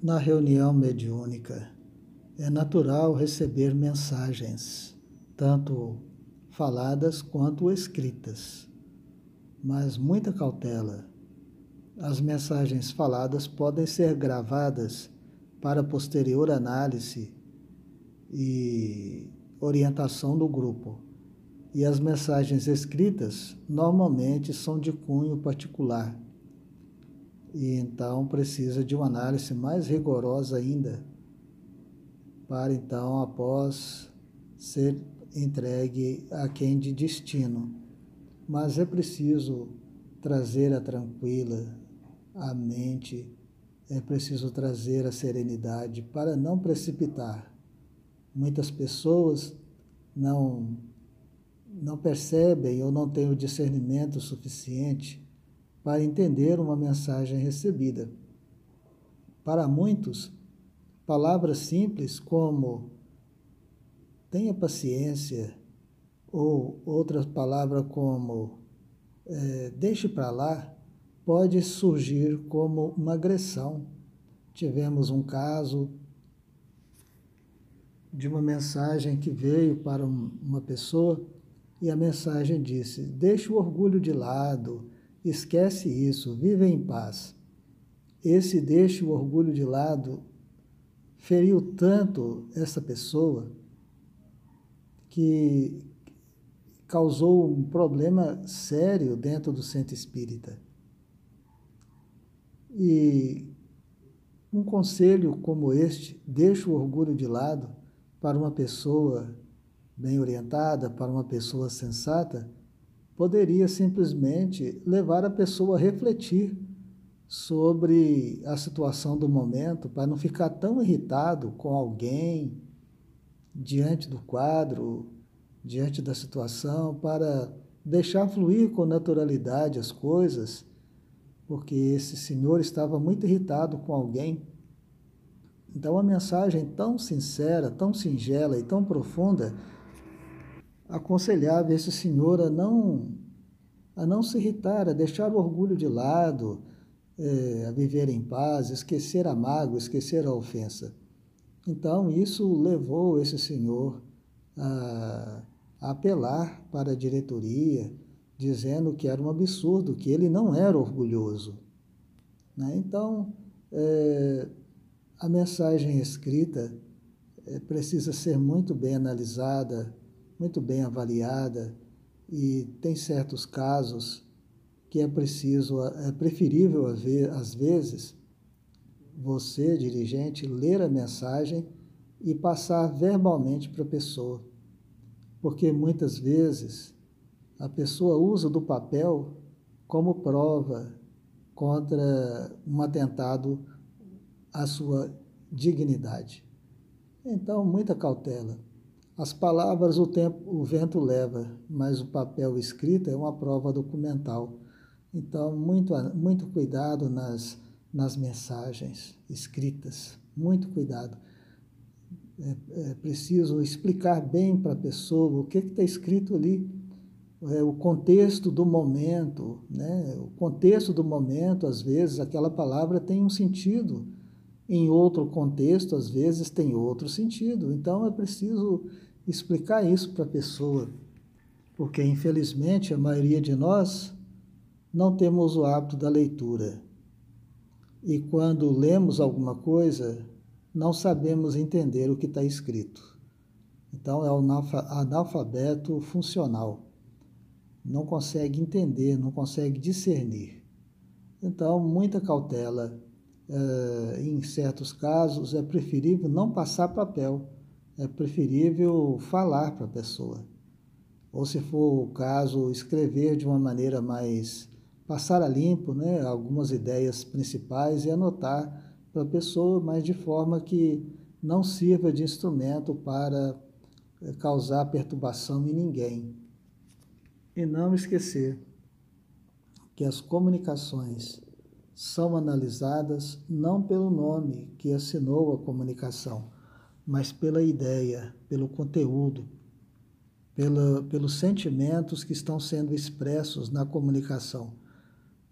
Na reunião mediúnica, é natural receber mensagens, tanto faladas quanto escritas, mas muita cautela. As mensagens faladas podem ser gravadas para posterior análise e orientação do grupo. E as mensagens escritas normalmente são de cunho particular e então precisa de uma análise mais rigorosa ainda, para então, após ser entregue a quem de destino. Mas é preciso trazer a tranquila a mente, é preciso trazer a serenidade para não precipitar. Muitas pessoas não não percebem ou não têm o discernimento suficiente para entender uma mensagem recebida. Para muitos, palavras simples como tenha paciência ou outras palavras como é, deixe para lá pode surgir como uma agressão. Tivemos um caso de uma mensagem que veio para uma pessoa e a mensagem disse: deixe o orgulho de lado, Esquece isso, vive em paz. Esse deixe o orgulho de lado feriu tanto essa pessoa que causou um problema sério dentro do centro espírita. E um conselho como este, deixa o orgulho de lado para uma pessoa bem orientada, para uma pessoa sensata, poderia simplesmente levar a pessoa a refletir sobre a situação do momento, para não ficar tão irritado com alguém diante do quadro, diante da situação, para deixar fluir com naturalidade as coisas, porque esse senhor estava muito irritado com alguém. Então, a mensagem tão sincera, tão singela e tão profunda aconselhava esse senhor a não, a não se irritar, a deixar o orgulho de lado, é, a viver em paz, esquecer a mágoa, esquecer a ofensa. Então, isso levou esse senhor a, a apelar para a diretoria, dizendo que era um absurdo, que ele não era orgulhoso. Né? Então, é, a mensagem escrita é, precisa ser muito bem analisada, muito bem avaliada e tem certos casos que é preciso, é preferível às vezes você, dirigente, ler a mensagem e passar verbalmente para a pessoa. Porque muitas vezes a pessoa usa do papel como prova contra um atentado à sua dignidade. Então, muita cautela. As palavras o, tempo, o vento leva, mas o papel escrito é uma prova documental. Então, muito, muito cuidado nas, nas mensagens escritas, muito cuidado. É, é preciso explicar bem para a pessoa o que está escrito ali, é, o contexto do momento, né? O contexto do momento, às vezes, aquela palavra tem um sentido, em outro contexto, às vezes, tem outro sentido. Então, é preciso explicar isso para a pessoa, porque infelizmente a maioria de nós não temos o hábito da leitura. E quando lemos alguma coisa, não sabemos entender o que está escrito. Então é o analfabeto funcional. Não consegue entender, não consegue discernir. Então, muita cautela. É, em certos casos, é preferível não passar papel é preferível falar para a pessoa. Ou, se for o caso, escrever de uma maneira mais. passar a limpo né, algumas ideias principais e anotar para a pessoa, mas de forma que não sirva de instrumento para eh, causar perturbação em ninguém. E não esquecer que as comunicações são analisadas não pelo nome que assinou a comunicação, mas pela ideia, pelo conteúdo, pela, pelos sentimentos que estão sendo expressos na comunicação.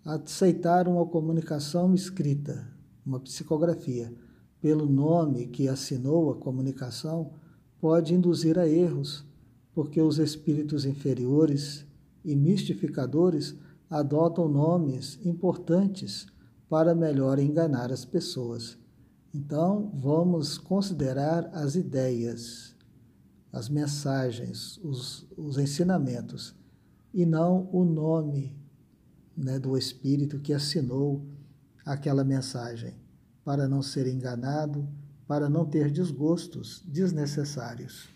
Aceitar uma comunicação escrita, uma psicografia, pelo nome que assinou a comunicação, pode induzir a erros, porque os espíritos inferiores e mistificadores adotam nomes importantes para melhor enganar as pessoas. Então, vamos considerar as ideias, as mensagens, os, os ensinamentos, e não o nome né, do Espírito que assinou aquela mensagem, para não ser enganado, para não ter desgostos desnecessários.